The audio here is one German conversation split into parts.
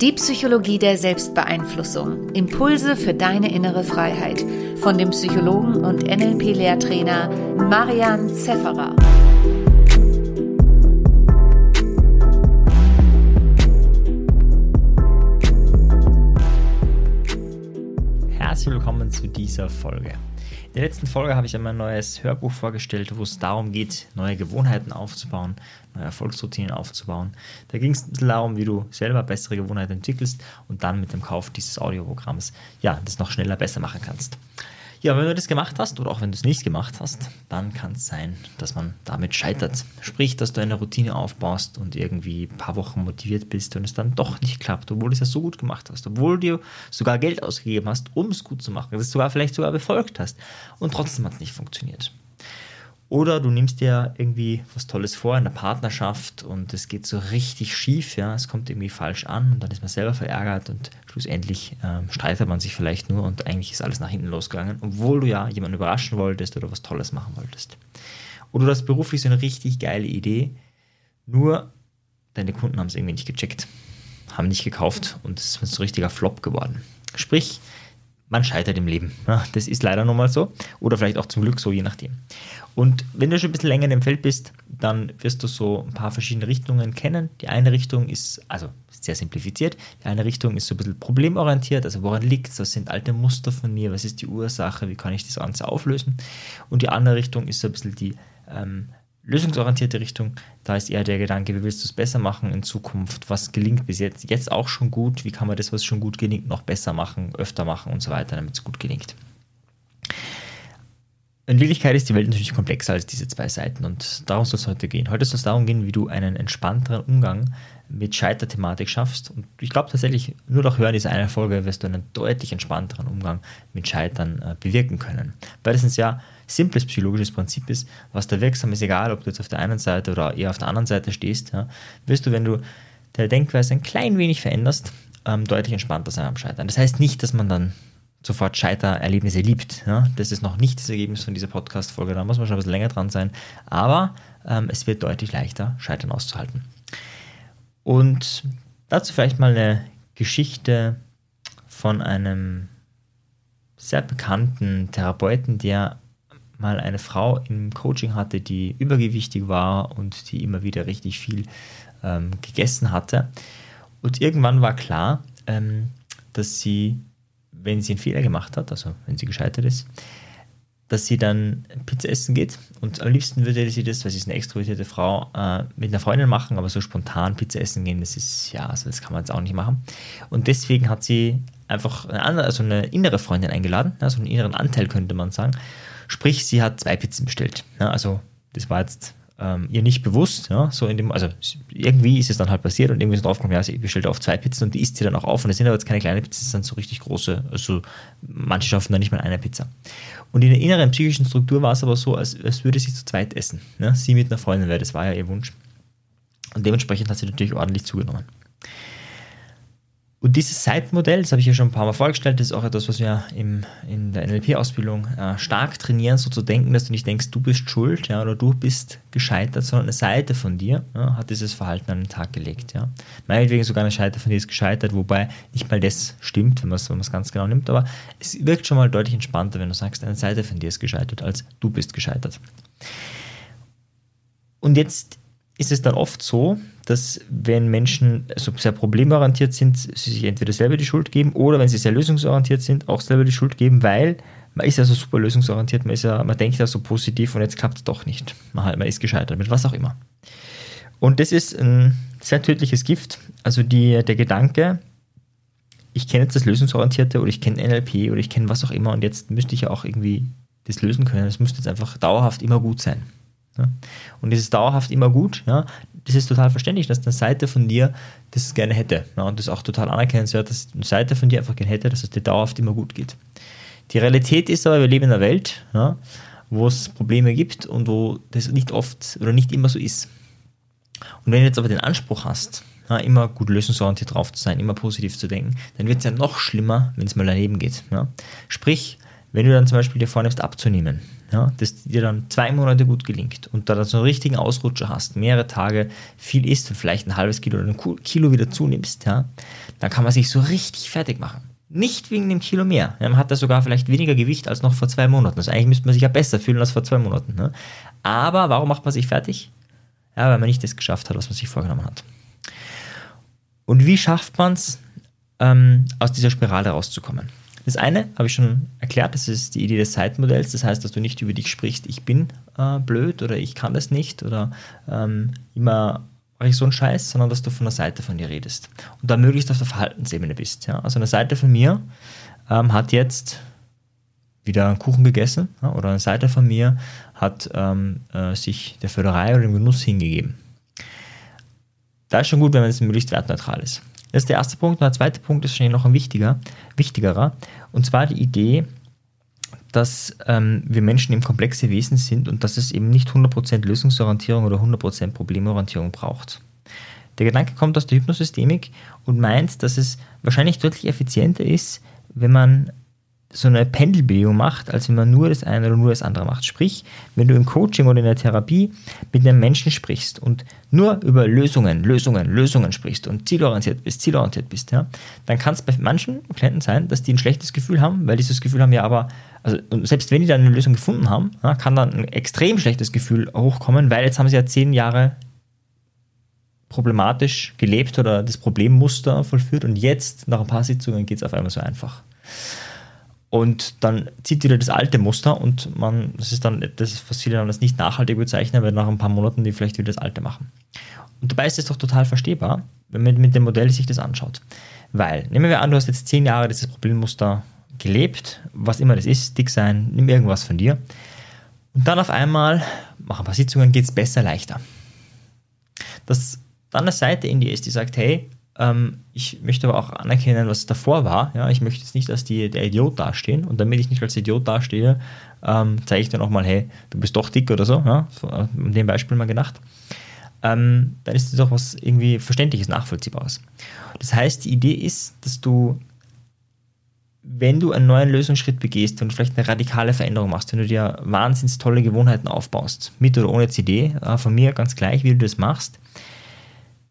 Die Psychologie der Selbstbeeinflussung. Impulse für deine innere Freiheit. Von dem Psychologen und NLP-Lehrtrainer Marian Zefferer. Herzlich willkommen zu dieser Folge. In der letzten Folge habe ich einmal ein neues Hörbuch vorgestellt, wo es darum geht, neue Gewohnheiten aufzubauen, neue Erfolgsroutinen aufzubauen. Da ging es ein bisschen darum, wie du selber bessere Gewohnheiten entwickelst und dann mit dem Kauf dieses Audioprogramms ja, das noch schneller besser machen kannst. Ja, wenn du das gemacht hast oder auch wenn du es nicht gemacht hast, dann kann es sein, dass man damit scheitert. Sprich, dass du eine Routine aufbaust und irgendwie ein paar Wochen motiviert bist und es dann doch nicht klappt, obwohl du es ja so gut gemacht hast, obwohl du sogar Geld ausgegeben hast, um es gut zu machen, es sogar vielleicht sogar befolgt hast und trotzdem hat es nicht funktioniert. Oder du nimmst dir irgendwie was Tolles vor in der Partnerschaft und es geht so richtig schief, ja, es kommt irgendwie falsch an und dann ist man selber verärgert und schlussendlich ähm, streitet man sich vielleicht nur und eigentlich ist alles nach hinten losgegangen, obwohl du ja jemanden überraschen wolltest oder was Tolles machen wolltest. Oder du hast beruflich so eine richtig geile Idee, nur deine Kunden haben es irgendwie nicht gecheckt, haben nicht gekauft und es ist so ein richtiger Flop geworden. Sprich, man scheitert im Leben. Das ist leider nun mal so. Oder vielleicht auch zum Glück so, je nachdem. Und wenn du schon ein bisschen länger in dem Feld bist, dann wirst du so ein paar verschiedene Richtungen kennen. Die eine Richtung ist, also sehr simplifiziert, die eine Richtung ist so ein bisschen problemorientiert, also woran liegt es, was sind alte Muster von mir, was ist die Ursache, wie kann ich das Ganze auflösen. Und die andere Richtung ist so ein bisschen die ähm, lösungsorientierte Richtung, da ist eher der Gedanke, wie willst du es besser machen in Zukunft, was gelingt bis jetzt, jetzt auch schon gut, wie kann man das, was schon gut gelingt, noch besser machen, öfter machen und so weiter, damit es gut gelingt. In Wirklichkeit ist die Welt natürlich komplexer als diese zwei Seiten und darum soll es heute gehen. Heute soll es darum gehen, wie du einen entspannteren Umgang mit Scheiterthematik schaffst. Und ich glaube tatsächlich, nur durch Hören dieser eine Folge wirst du einen deutlich entspannteren Umgang mit Scheitern äh, bewirken können. Weil das ein sehr simples psychologisches Prinzip ist, was da wirksam ist, egal ob du jetzt auf der einen Seite oder eher auf der anderen Seite stehst, ja, wirst du, wenn du deine Denkweise ein klein wenig veränderst, ähm, deutlich entspannter sein am Scheitern. Das heißt nicht, dass man dann sofort Scheitererlebnisse liebt. Ja? Das ist noch nicht das Ergebnis von dieser Podcast-Folge, da muss man schon ein bisschen länger dran sein. Aber ähm, es wird deutlich leichter, Scheitern auszuhalten. Und dazu vielleicht mal eine Geschichte von einem sehr bekannten Therapeuten, der mal eine Frau im Coaching hatte, die übergewichtig war und die immer wieder richtig viel ähm, gegessen hatte. Und irgendwann war klar, ähm, dass sie wenn sie einen Fehler gemacht hat, also wenn sie gescheitert ist, dass sie dann Pizza essen geht. Und am liebsten würde sie das, weil sie ist eine extrovertierte Frau, äh, mit einer Freundin machen, aber so spontan Pizza essen gehen, das ist, ja, also das kann man jetzt auch nicht machen. Und deswegen hat sie einfach eine, andere, also eine innere Freundin eingeladen, also einen inneren Anteil könnte man sagen. Sprich, sie hat zwei Pizzen bestellt. Ja, also das war jetzt ähm, ihr nicht bewusst, ja, so in dem, also irgendwie ist es dann halt passiert und irgendwie ist draufgekommen, ja, sie bestellt auf zwei Pizzen und die isst sie dann auch auf und das sind aber jetzt keine kleinen Pizzen, das sind so richtig große, also manche schaffen dann nicht mal eine Pizza. Und in der inneren psychischen Struktur war es aber so, als, als würde sie zu zweit essen, ne? sie mit einer Freundin, weil das war ja ihr Wunsch. Und dementsprechend hat sie natürlich ordentlich zugenommen. Und dieses Seitenmodell, das habe ich ja schon ein paar Mal vorgestellt, das ist auch etwas, was wir im, in der NLP-Ausbildung äh, stark trainieren, so zu denken, dass du nicht denkst, du bist schuld ja, oder du bist gescheitert, sondern eine Seite von dir ja, hat dieses Verhalten an den Tag gelegt. Ja. Meinetwegen sogar eine Seite von dir ist gescheitert, wobei nicht mal das stimmt, wenn man es ganz genau nimmt, aber es wirkt schon mal deutlich entspannter, wenn du sagst, eine Seite von dir ist gescheitert, als du bist gescheitert. Und jetzt ist es dann oft so, dass wenn Menschen so sehr problemorientiert sind, sie sich entweder selber die Schuld geben oder wenn sie sehr lösungsorientiert sind, auch selber die Schuld geben, weil man ist ja so super lösungsorientiert, man, ist ja, man denkt ja so positiv und jetzt klappt es doch nicht. Man, halt, man ist gescheitert mit was auch immer. Und das ist ein sehr tödliches Gift. Also die, der Gedanke, ich kenne jetzt das Lösungsorientierte oder ich kenne NLP oder ich kenne was auch immer und jetzt müsste ich ja auch irgendwie das lösen können. Es müsste jetzt einfach dauerhaft immer gut sein. Ja? Und es ist dauerhaft immer gut. Ja? Das ist total verständlich, dass eine Seite von dir das gerne hätte. Ja? Und das auch total anerkennenswert, dass eine Seite von dir einfach gerne hätte, dass es dir dauerhaft immer gut geht. Die Realität ist aber, wir leben in einer Welt, ja, wo es Probleme gibt und wo das nicht oft oder nicht immer so ist. Und wenn du jetzt aber den Anspruch hast, ja, immer gut lösungsorientiert drauf zu sein, immer positiv zu denken, dann wird es ja noch schlimmer, wenn es mal daneben geht. Ja. Sprich, wenn du dann zum Beispiel dir vornimmst abzunehmen, ja, das dir dann zwei Monate gut gelingt und da dann so einen richtigen Ausrutscher hast, mehrere Tage viel isst und vielleicht ein halbes Kilo oder ein Kilo wieder zunimmst, ja, dann kann man sich so richtig fertig machen. Nicht wegen dem Kilo mehr. Man hat da sogar vielleicht weniger Gewicht als noch vor zwei Monaten. Also eigentlich müsste man sich ja besser fühlen als vor zwei Monaten. Ne? Aber warum macht man sich fertig? Ja, weil man nicht das geschafft hat, was man sich vorgenommen hat. Und wie schafft man es, ähm, aus dieser Spirale rauszukommen? Das eine habe ich schon erklärt, das ist die Idee des Zeitmodells. Das heißt, dass du nicht über dich sprichst, ich bin äh, blöd oder ich kann das nicht oder ähm, immer mache ich so einen Scheiß, sondern dass du von der Seite von dir redest und da möglichst auf der Verhaltensebene bist. Ja? Also eine Seite von mir ähm, hat jetzt wieder einen Kuchen gegessen ja? oder eine Seite von mir hat ähm, äh, sich der Förderei oder dem Genuss hingegeben. Da ist schon gut, wenn es möglichst wertneutral ist. Das ist der erste Punkt. Und der zweite Punkt ist wahrscheinlich noch ein wichtiger, wichtigerer. Und zwar die Idee, dass ähm, wir Menschen eben komplexe Wesen sind und dass es eben nicht 100% Lösungsorientierung oder 100% Problemorientierung braucht. Der Gedanke kommt aus der Hypnosystemik und meint, dass es wahrscheinlich deutlich effizienter ist, wenn man so eine Pendelbewegung macht, als wenn man nur das eine oder nur das andere macht. Sprich, wenn du im Coaching oder in der Therapie mit einem Menschen sprichst und nur über Lösungen, Lösungen, Lösungen sprichst und zielorientiert bist, zielorientiert bist, ja, dann kann es bei manchen Klienten sein, dass die ein schlechtes Gefühl haben, weil dieses Gefühl haben ja aber, also selbst wenn die dann eine Lösung gefunden haben, ja, kann dann ein extrem schlechtes Gefühl hochkommen, weil jetzt haben sie ja zehn Jahre problematisch gelebt oder das Problemmuster vollführt und jetzt nach ein paar Sitzungen geht es auf einmal so einfach. Und dann zieht wieder das alte Muster und man, das ist dann das, was viele dann als nicht nachhaltig bezeichnen, weil nach ein paar Monaten die vielleicht wieder das alte machen. Und dabei ist es doch total verstehbar, wenn man mit dem Modell sich das anschaut. Weil, nehmen wir an, du hast jetzt zehn Jahre dieses Problemmuster gelebt, was immer das ist, dick sein, nimm irgendwas von dir. Und dann auf einmal, mach ein paar Sitzungen, geht es besser, leichter. Dass dann eine Seite in dir ist, die sagt, hey, ähm, ich möchte aber auch anerkennen, was davor war. Ja, ich möchte jetzt nicht als die, der Idiot dastehen. Und damit ich nicht als Idiot dastehe, ähm, zeige ich dann auch mal, hey, du bist doch dick oder so. Ja, um dem Beispiel mal gedacht. Ähm, dann ist das auch was irgendwie Verständliches, Nachvollziehbares. Das heißt, die Idee ist, dass du, wenn du einen neuen Lösungsschritt begehst und vielleicht eine radikale Veränderung machst, wenn du dir wahnsinnig tolle Gewohnheiten aufbaust, mit oder ohne CD, äh, von mir ganz gleich, wie du das machst,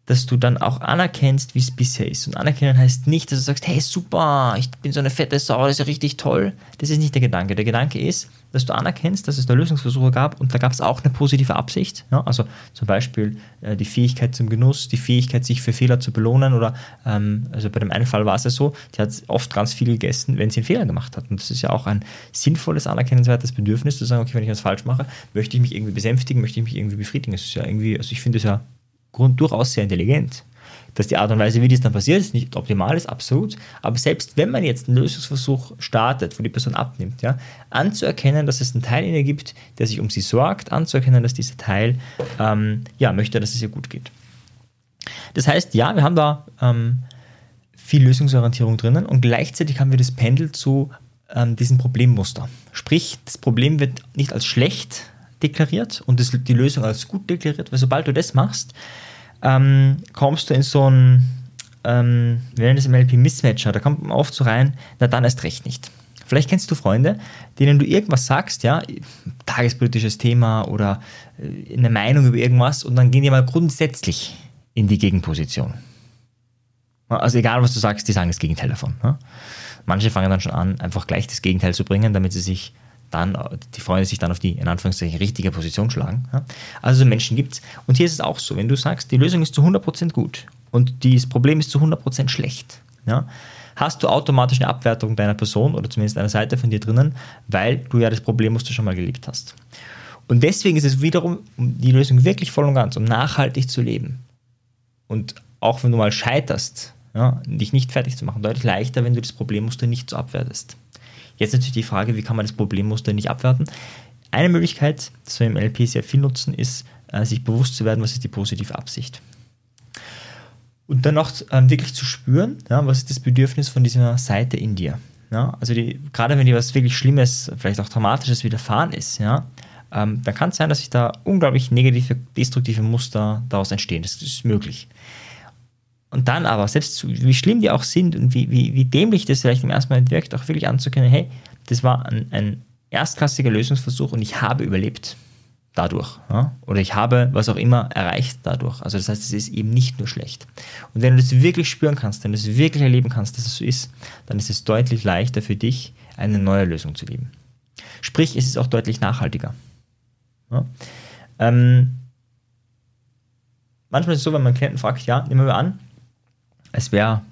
dass du dann auch anerkennst, wie es bisher ist. Und anerkennen heißt nicht, dass du sagst, hey, super, ich bin so eine fette Sau, das ist ja richtig toll. Das ist nicht der Gedanke. Der Gedanke ist, dass du anerkennst, dass es da Lösungsversuche gab und da gab es auch eine positive Absicht. Ja? Also zum Beispiel äh, die Fähigkeit zum Genuss, die Fähigkeit, sich für Fehler zu belohnen oder, ähm, also bei dem einen Fall war es ja so, die hat oft ganz viel gegessen, wenn sie einen Fehler gemacht hat. Und das ist ja auch ein sinnvolles, anerkennenswertes Bedürfnis, zu sagen, okay, wenn ich was falsch mache, möchte ich mich irgendwie besänftigen, möchte ich mich irgendwie befriedigen. Das ist ja irgendwie, also ich finde es ja Grund durchaus sehr intelligent. Dass die Art und Weise, wie das dann passiert, ist nicht optimal ist, absolut. Aber selbst wenn man jetzt einen Lösungsversuch startet, wo die Person abnimmt, ja, anzuerkennen, dass es einen Teil in ihr gibt, der sich um sie sorgt, anzuerkennen, dass dieser Teil ähm, ja, möchte, dass es ihr gut geht. Das heißt, ja, wir haben da ähm, viel Lösungsorientierung drinnen und gleichzeitig haben wir das Pendel zu ähm, diesem Problemmuster. Sprich, das Problem wird nicht als schlecht deklariert und das, die Lösung als gut deklariert, weil sobald du das machst, ähm, kommst du in so ein, ähm, wir nennen das im LP Mismatcher, da kommt man oft so rein, na dann erst recht nicht. Vielleicht kennst du Freunde, denen du irgendwas sagst, ja, tagespolitisches Thema oder äh, eine Meinung über irgendwas und dann gehen die mal grundsätzlich in die Gegenposition. Also egal, was du sagst, die sagen das Gegenteil davon. Ne? Manche fangen dann schon an, einfach gleich das Gegenteil zu bringen, damit sie sich dann, die Freunde sich dann auf die, in Anführungszeichen, richtige Position schlagen. Also Menschen gibt es. Und hier ist es auch so, wenn du sagst, die Lösung ist zu 100% gut und das Problem ist zu 100% schlecht, ja? hast du automatisch eine Abwertung deiner Person oder zumindest einer Seite von dir drinnen, weil du ja das Problemmuster schon mal gelebt hast. Und deswegen ist es wiederum, um die Lösung wirklich voll und ganz, um nachhaltig zu leben und auch wenn du mal scheiterst, ja, dich nicht fertig zu machen, deutlich leichter, wenn du das Problemmuster nicht so abwertest. Jetzt natürlich die Frage, wie kann man das Problemmuster nicht abwerten? Eine Möglichkeit, das wir im LP sehr viel nutzen, ist, äh, sich bewusst zu werden, was ist die positive Absicht. Und dann auch ähm, wirklich zu spüren, ja, was ist das Bedürfnis von dieser Seite in dir. Ja? Also die, gerade wenn dir was wirklich Schlimmes, vielleicht auch Dramatisches widerfahren ist, ja, ähm, dann kann es sein, dass sich da unglaublich negative, destruktive Muster daraus entstehen. Das ist möglich. Und dann aber, selbst wie schlimm die auch sind und wie, wie, wie dämlich das vielleicht im ersten Moment wirkt, auch wirklich anzukennen, hey, das war ein, ein erstklassiger Lösungsversuch und ich habe überlebt dadurch. Ja? Oder ich habe was auch immer erreicht dadurch. Also das heißt, es ist eben nicht nur schlecht. Und wenn du das wirklich spüren kannst, wenn du es wirklich erleben kannst, dass es so ist, dann ist es deutlich leichter für dich, eine neue Lösung zu leben. Sprich, es ist auch deutlich nachhaltiger. Ja? Ähm, manchmal ist es so, wenn man Klienten fragt, ja, nehmen wir an, es wäre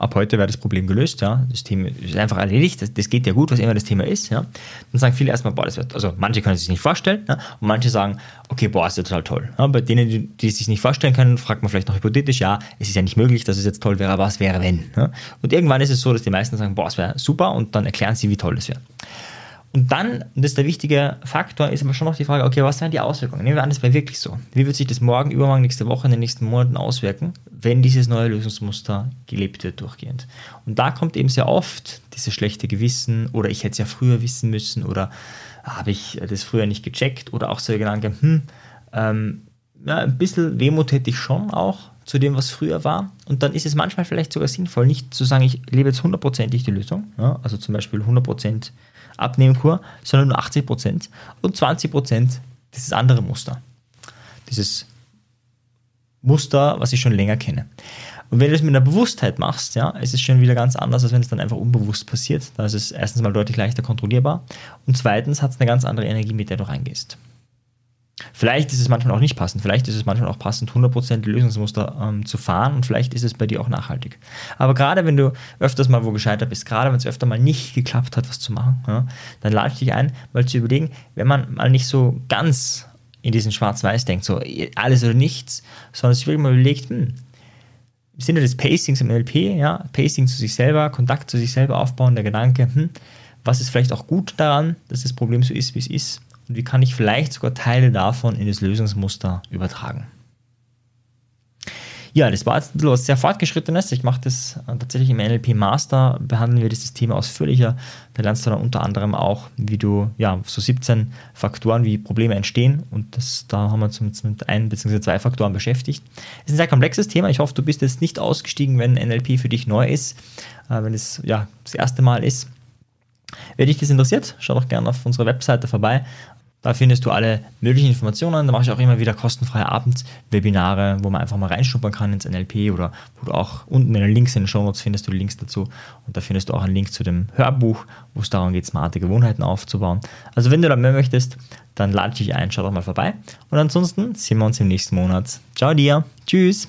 ab heute wäre das Problem gelöst, ja. Das Thema ist einfach erledigt, das, das, geht ja gut, was immer das Thema ist, ja. Dann sagen viele erstmal, boah, das wird, also manche können es sich nicht vorstellen, ja? und manche sagen, okay, boah, ist ja total toll. Ja? Bei denen, die, es sich nicht vorstellen können, fragt man vielleicht noch hypothetisch, ja, es ist ja nicht möglich, dass es jetzt toll wäre, aber was wäre, wenn? Ja? Und irgendwann ist es so, dass die meisten sagen, boah, es wäre super und dann erklären sie, wie toll es wäre. Und dann, und das ist der wichtige Faktor, ist aber schon noch die Frage, okay, was wären die Auswirkungen? Nehmen wir an, das wäre wirklich so. Wie wird sich das morgen, übermorgen, nächste Woche, in den nächsten Monaten auswirken, wenn dieses neue Lösungsmuster gelebt wird durchgehend? Und da kommt eben sehr oft dieses schlechte Gewissen oder ich hätte es ja früher wissen müssen oder habe ich das früher nicht gecheckt oder auch so Gedanken, hm, ähm, ja, ein bisschen Wehmut hätte ich schon auch zu dem, was früher war. Und dann ist es manchmal vielleicht sogar sinnvoll, nicht zu sagen, ich lebe jetzt hundertprozentig die Lösung, ja, also zum Beispiel 100% Abnehmkur, sondern nur 80 Prozent und 20 Prozent dieses andere Muster. Dieses Muster, was ich schon länger kenne. Und wenn du es mit einer Bewusstheit machst, ja, ist es schon wieder ganz anders, als wenn es dann einfach unbewusst passiert. Da ist es erstens mal deutlich leichter kontrollierbar und zweitens hat es eine ganz andere Energie, mit der du reingehst. Vielleicht ist es manchmal auch nicht passend, vielleicht ist es manchmal auch passend, 100% Lösungsmuster ähm, zu fahren und vielleicht ist es bei dir auch nachhaltig. Aber gerade wenn du öfters mal wo gescheitert bist, gerade wenn es öfter mal nicht geklappt hat, was zu machen, ja, dann lade ich dich ein, mal zu überlegen, wenn man mal nicht so ganz in diesen Schwarz-Weiß denkt, so alles oder nichts, sondern sich wirklich mal überlegt, hm, im Sinne des Pacings im NLP, ja, Pacing zu sich selber, Kontakt zu sich selber aufbauen, der Gedanke, hm, was ist vielleicht auch gut daran, dass das Problem so ist, wie es ist, und wie kann ich vielleicht sogar Teile davon in das Lösungsmuster übertragen. Ja, das war jetzt ein bisschen was sehr fortgeschrittenes. Ich mache das äh, tatsächlich im NLP Master, behandeln wir dieses Thema ausführlicher. Da lernst du dann unter anderem auch, wie du, ja, so 17 Faktoren, wie Probleme entstehen. Und das, da haben wir uns mit ein bzw. zwei Faktoren beschäftigt. Es ist ein sehr komplexes Thema. Ich hoffe, du bist jetzt nicht ausgestiegen, wenn NLP für dich neu ist, äh, wenn es ja, das erste Mal ist. Wenn dich das interessiert, schau doch gerne auf unserer Webseite vorbei. Da findest du alle möglichen Informationen. Da mache ich auch immer wieder kostenfreie Abendwebinare, wo man einfach mal reinschnuppern kann ins NLP oder wo du auch unten in den Links in den Show Notes findest du Links dazu. Und da findest du auch einen Link zu dem Hörbuch, wo es darum geht, smarte Gewohnheiten aufzubauen. Also wenn du da mehr möchtest, dann lade ich dich ein, schau doch mal vorbei. Und ansonsten sehen wir uns im nächsten Monat. Ciao dir. Tschüss.